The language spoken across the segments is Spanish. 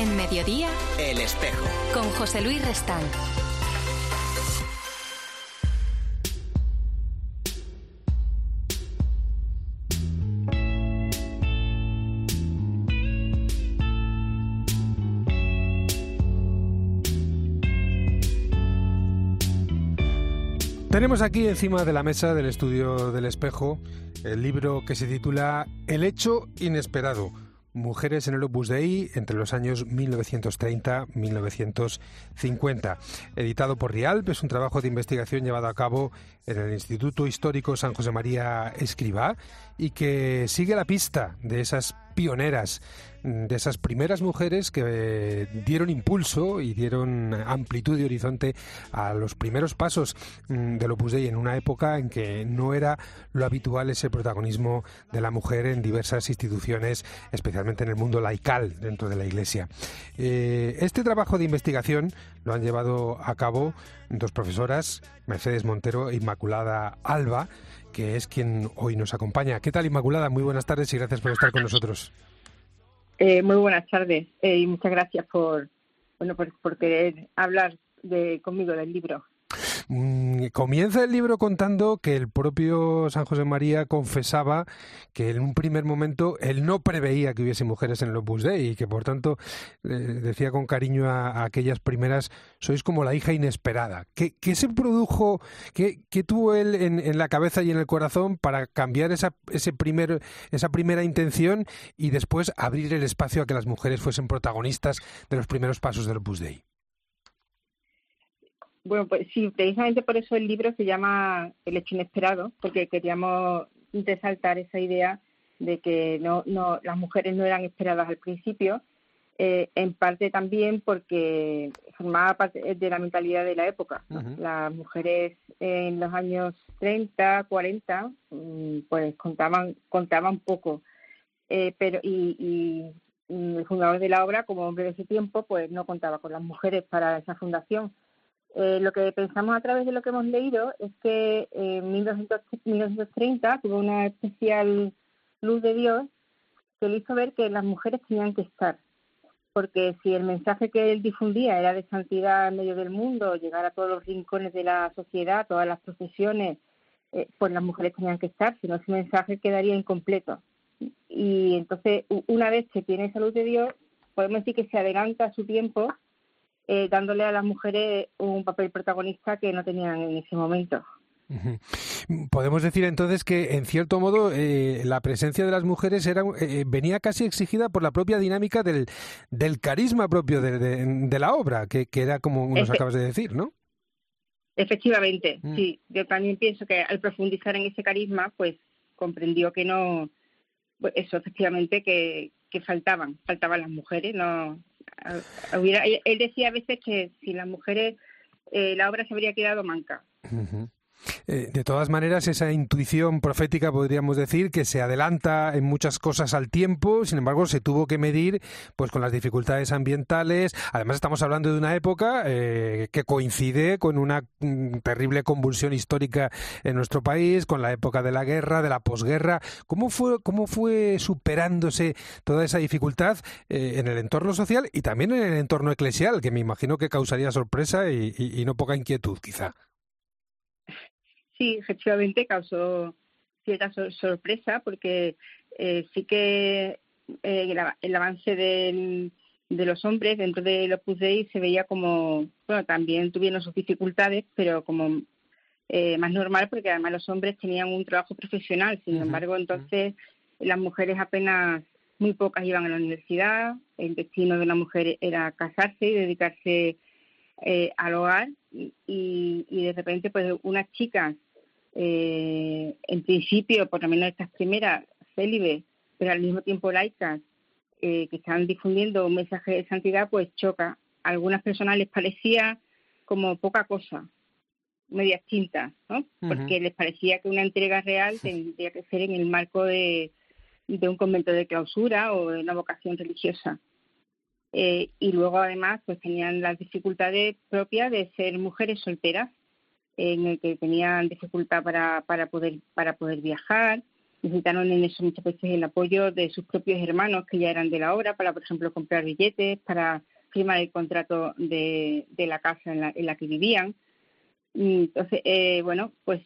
En mediodía, El espejo. con José Luis Restán. Tenemos aquí encima de la mesa del estudio del espejo el libro que se titula El hecho inesperado. Mujeres en el Opus Dei entre los años 1930-1950. Editado por Rialp, es un trabajo de investigación llevado a cabo en el Instituto Histórico San José María Escribá y que sigue la pista de esas pioneras, de esas primeras mujeres que eh, dieron impulso y dieron amplitud y horizonte a los primeros pasos mm, del Opus Dei en una época en que no era lo habitual ese protagonismo de la mujer en diversas instituciones, especialmente en el mundo laical dentro de la Iglesia. Eh, este trabajo de investigación lo han llevado a cabo dos profesoras, Mercedes Montero e Inmaculada Alba, que es quien hoy nos acompaña. ¿Qué tal, Inmaculada? Muy buenas tardes y gracias por estar con nosotros. Eh, muy buenas tardes eh, y muchas gracias por bueno por, por querer hablar de, conmigo del libro. Mm, Comienza el libro contando que el propio San José María confesaba que en un primer momento él no preveía que hubiese mujeres en el Opus Dei y que por tanto eh, decía con cariño a, aquellas primeras, sois como la hija inesperada. ¿Qué, qué se produjo, qué, qué tuvo él en, en la cabeza y en el corazón para cambiar esa, ese primer, esa primera intención y después abrir el espacio a que las mujeres fuesen protagonistas de los primeros pasos del Opus Dei? Bueno, pues sí, precisamente por eso el libro se llama El hecho inesperado, porque queríamos resaltar esa idea de que no, no, las mujeres no eran esperadas al principio, eh, en parte también porque formaba parte de la mentalidad de la época. Las mujeres en los años 30, 40, mm, pues contaban, contaban poco. Eh, pero y, y, el fundador de la obra, como hombre de ese tiempo, pues no contaba con las mujeres para esa fundación. Eh, lo que pensamos a través de lo que hemos leído es que eh, en 1900 1930 tuvo una especial luz de Dios que le hizo ver que las mujeres tenían que estar. Porque si el mensaje que él difundía era de santidad en medio del mundo, llegar a todos los rincones de la sociedad, todas las profesiones, eh, pues las mujeres tenían que estar, si no ese mensaje quedaría incompleto. Y entonces, una vez que tiene esa luz de Dios, podemos decir que se adelanta a su tiempo eh, dándole a las mujeres un papel protagonista que no tenían en ese momento. Podemos decir entonces que, en cierto modo, eh, la presencia de las mujeres era, eh, venía casi exigida por la propia dinámica del, del carisma propio de, de- de la obra, que, que era como nos Efe- acabas de decir, ¿no? Efectivamente, Mm. sí. Yo también pienso que al profundizar en ese carisma, pues comprendió que no, pues eso, efectivamente, que, que faltaban, faltaban las mujeres. No, hubiera, él decía a veces que sin las mujeres eh, la obra se habría quedado manca. Eh, de todas maneras, esa intuición profética podríamos decir que se adelanta en muchas cosas al tiempo, sin embargo, se tuvo que medir pues con las dificultades ambientales. Además, estamos hablando de una época eh, que coincide con una mm, terrible convulsión histórica en nuestro país, con la época de la guerra, de la posguerra. ¿Cómo fue, cómo fue superándose toda esa dificultad eh, en el entorno social y también en el entorno eclesial, que me imagino que causaría sorpresa y, no poca inquietud, quizá? Sí, efectivamente causó cierta sor- sorpresa porque eh, sí que eh, el, av- el avance del- de los hombres dentro del Opus Dei se veía como, bueno, también tuvieron sus dificultades, pero como eh, más normal porque además los hombres tenían un trabajo profesional. Sin embargo, entonces las mujeres apenas, muy pocas iban a la universidad, el destino de una mujer era casarse y dedicarse eh, al hogar y, y de repente pues unas chicas eh, en principio por lo menos estas primeras célibes pero al mismo tiempo laicas eh, que están difundiendo un mensaje de santidad pues choca. A algunas personas les parecía como poca cosa medias tintas ¿no? Porque les parecía que una entrega real tendría que ser en el marco de, de un convento de clausura o de una vocación religiosa. Eh, y luego además pues tenían las dificultades propias de ser mujeres solteras en el que tenían dificultad para, para poder para poder viajar necesitaron en eso muchas veces el apoyo de sus propios hermanos que ya eran de la obra para, por ejemplo, comprar billetes, para firmar el contrato de, de la casa en la, en la que vivían. Entonces, eh, bueno, pues,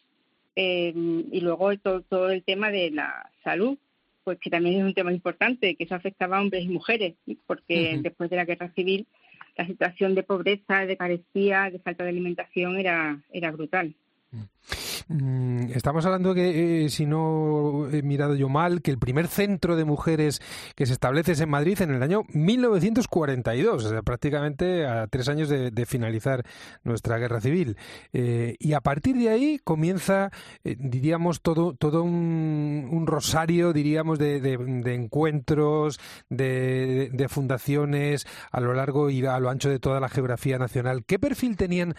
eh, y luego todo, todo el tema de la salud, pues que también es un tema importante, que eso afectaba a hombres y mujeres, porque después de la guerra civil la situación de pobreza, de carestía, de falta de alimentación era, era brutal. Mm, estamos hablando que, eh, si no he mirado yo mal, que el primer centro de mujeres que se establece es en Madrid en el año 1942, o sea, prácticamente a tres años de, finalizar nuestra guerra civil. Eh, y a partir de ahí comienza, eh, diríamos, todo, todo un, rosario, diríamos, de, de encuentros, de, fundaciones a lo largo y a lo ancho de toda la geografía nacional. ¿Qué perfil tenían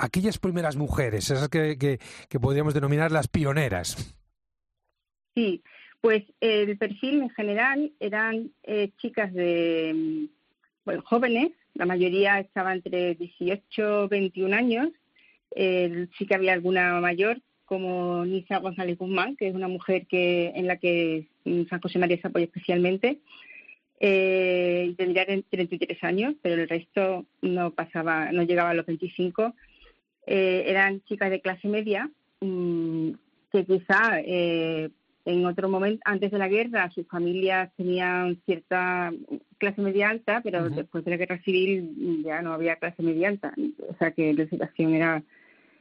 aquellas primeras mujeres, esas que, que, podríamos denominar las pioneras. Sí, pues el perfil en general eran eh, chicas de, jóvenes, la mayoría estaba entre 18 y 21 años, sí que había alguna mayor, como Nisa González Guzmán, que es una mujer que en la que San José María se apoya especialmente, eh, tendría 33 años, pero el resto no pasaba, no llegaba a los 25 eh, eran chicas de clase media mm, que quizá eh, en otro momento, antes de la guerra, sus familias tenían cierta clase media alta, pero después de la guerra civil ya no había clase media alta. O sea que la situación era.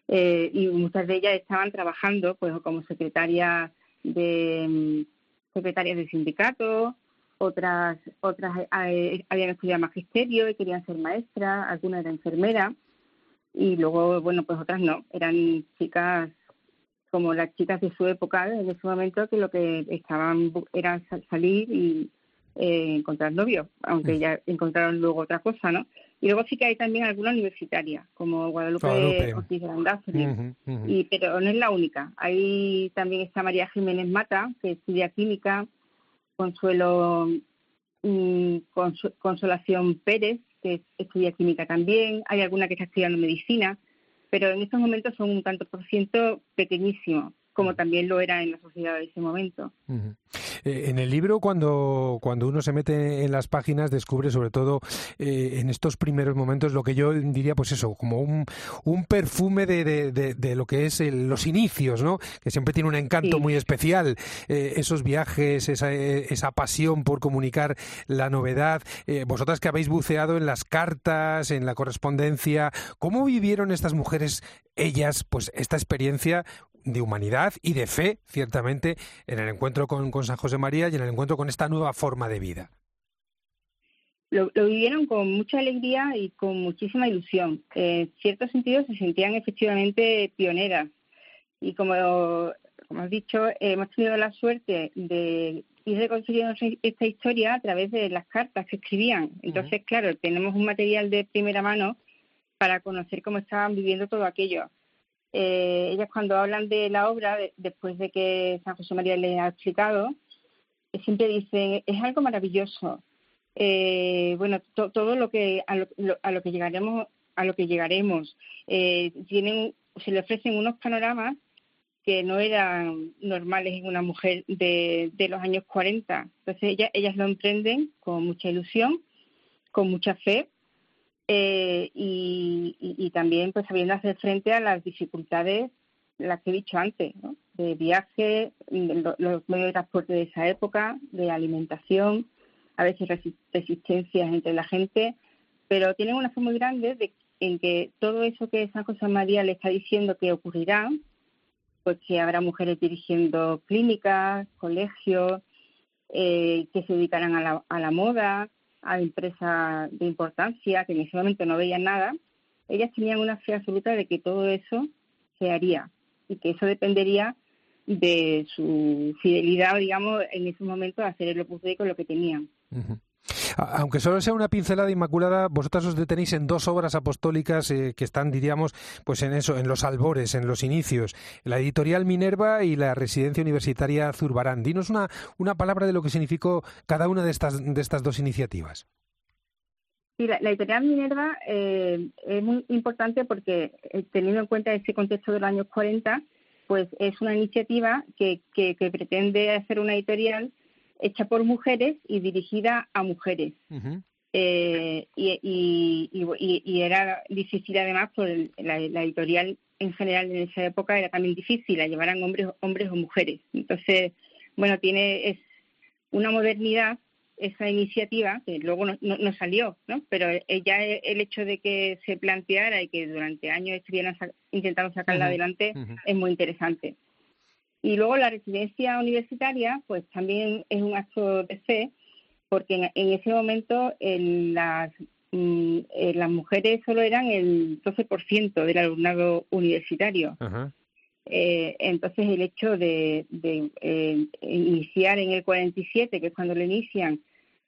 Eh, y muchas de ellas estaban trabajando pues como secretarias de mm, secretarias de sindicatos, otras otras habían estudiado magisterio y querían ser maestras, alguna era enfermera y luego, bueno, pues otras no, eran chicas como las chicas de su época en ese momento que lo que estaban era salir y eh, encontrar novios, aunque mm. ya encontraron luego otra cosa, ¿no? Y luego sí que hay también alguna universitaria, como Guadalupe, Guadalupe. y pero no es la única. Hay también está María Jiménez Mata, que estudia química, Consuelo mm, Consolación Pérez, que estudia química también, hay alguna que está estudiando medicina, pero en estos momentos son un tanto por ciento pequeñísimo como también lo era en la sociedad de ese momento. Eh, en el libro, cuando, cuando uno se mete en las páginas, descubre sobre todo eh, en estos primeros momentos lo que yo diría, pues eso, como un, un perfume de, de, lo que es los inicios, ¿no? Que siempre tiene un encanto muy especial. Eh, esos viajes, esa, esa pasión por comunicar la novedad. vosotras que habéis buceado en las cartas, en la correspondencia, ¿cómo vivieron estas mujeres, ellas, pues esta experiencia de humanidad y de fe, ciertamente, en el encuentro con, San José María y en el encuentro con esta nueva forma de vida. Lo, vivieron con mucha alegría y con muchísima ilusión. En cierto sentido se sentían efectivamente pioneras. Y como, como has dicho, hemos tenido la suerte de ir reconstruyendo esta historia a través de las cartas que escribían. Entonces, claro, tenemos un material de primera mano para conocer cómo estaban viviendo todo aquello eh, ellas cuando hablan de la obra, después de que San José María les ha explicado, eh, siempre dicen, es algo maravilloso. Eh, bueno, todo lo que a lo, que llegaremos, a lo que llegaremos, eh, tienen, se le ofrecen unos panoramas que no eran normales en una mujer de, de los años 40. Entonces ellas, ellas lo emprenden con mucha ilusión, con mucha fe eh, y, también pues sabiendo hacer frente a las dificultades, las que he dicho antes, de viaje, los medios de transporte de esa época, de alimentación, a veces resistencias entre la gente, pero tienen una fe muy grande de, en que todo eso que San José María le está diciendo que ocurrirá, pues que habrá mujeres dirigiendo clínicas, colegios, eh, que se dedicarán a la, a la moda, a empresas de importancia que momento no veían nada, ellas tenían una fe absoluta de que todo eso se haría y que eso dependería de su fidelidad, digamos, en ese momento a hacer el opus con lo que tenían. Aunque solo sea una pincelada inmaculada, vosotras os detenéis en dos obras apostólicas eh, que están, diríamos, pues en eso, en los albores, en los inicios. La editorial Minerva y la residencia universitaria Zurbarán. Dinos una, una palabra de lo que significó cada una de estas, de estas dos iniciativas. Sí, la, editorial Minerva eh, es muy importante porque, eh, teniendo en cuenta ese contexto de los años 40, pues es una iniciativa que, que, pretende hacer una editorial hecha por mujeres y dirigida a mujeres. Eh, y, y, era difícil además, por la, editorial en general en esa época era también difícil, la llevaran hombres, hombres o mujeres. Entonces, bueno, tiene es una modernidad esa iniciativa, que luego no, no, salió, ¿no? pero ya el hecho de que se planteara y que durante años estuvieran intentando sacarla adelante es muy interesante. Y luego la residencia universitaria, pues también es un acto de fe, porque en, ese momento las, mm, eh, las mujeres solo eran el 12% del alumnado universitario. Eh, entonces el hecho de, eh, iniciar en el 47, que es cuando lo inician,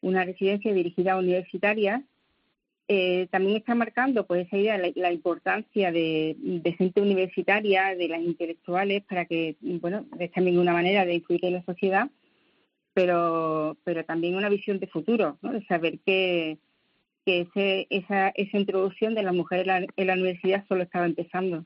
una residencia dirigida a universitarias, eh, también está marcando pues esa idea la, la importancia de, gente universitaria, de las intelectuales, para que, bueno, es también una manera de influir en la sociedad, pero, pero también una visión de futuro, ¿no? de saber que, que ese, esa, esa introducción de las mujeres en la universidad solo estaba empezando.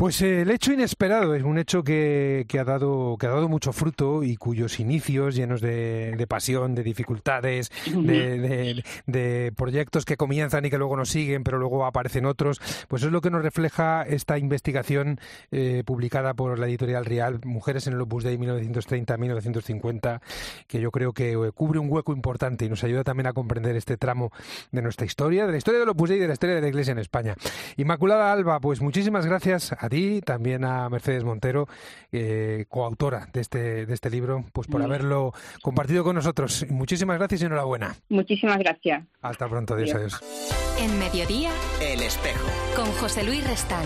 Pues el hecho inesperado es un hecho que, ha dado, que ha dado mucho fruto y cuyos inicios llenos de, pasión, de dificultades, de, proyectos que comienzan y que luego no siguen, pero luego aparecen otros, pues es lo que nos refleja esta investigación eh, publicada por la editorial Real, Mujeres en el Opus Dei 1930-1950, que yo creo que eh, cubre un hueco importante y nos ayuda también a comprender este tramo de nuestra historia, de la historia del Opus Dei y de la historia de la Iglesia en España. Inmaculada Alba, pues muchísimas gracias a ti, también a Mercedes Montero, eh, coautora de este, de este libro, pues por haberlo compartido con nosotros. Muchísimas gracias y enhorabuena. Muchísimas gracias. Hasta pronto, adiós, adiós. En mediodía, El Espejo. Con José Luis Restán.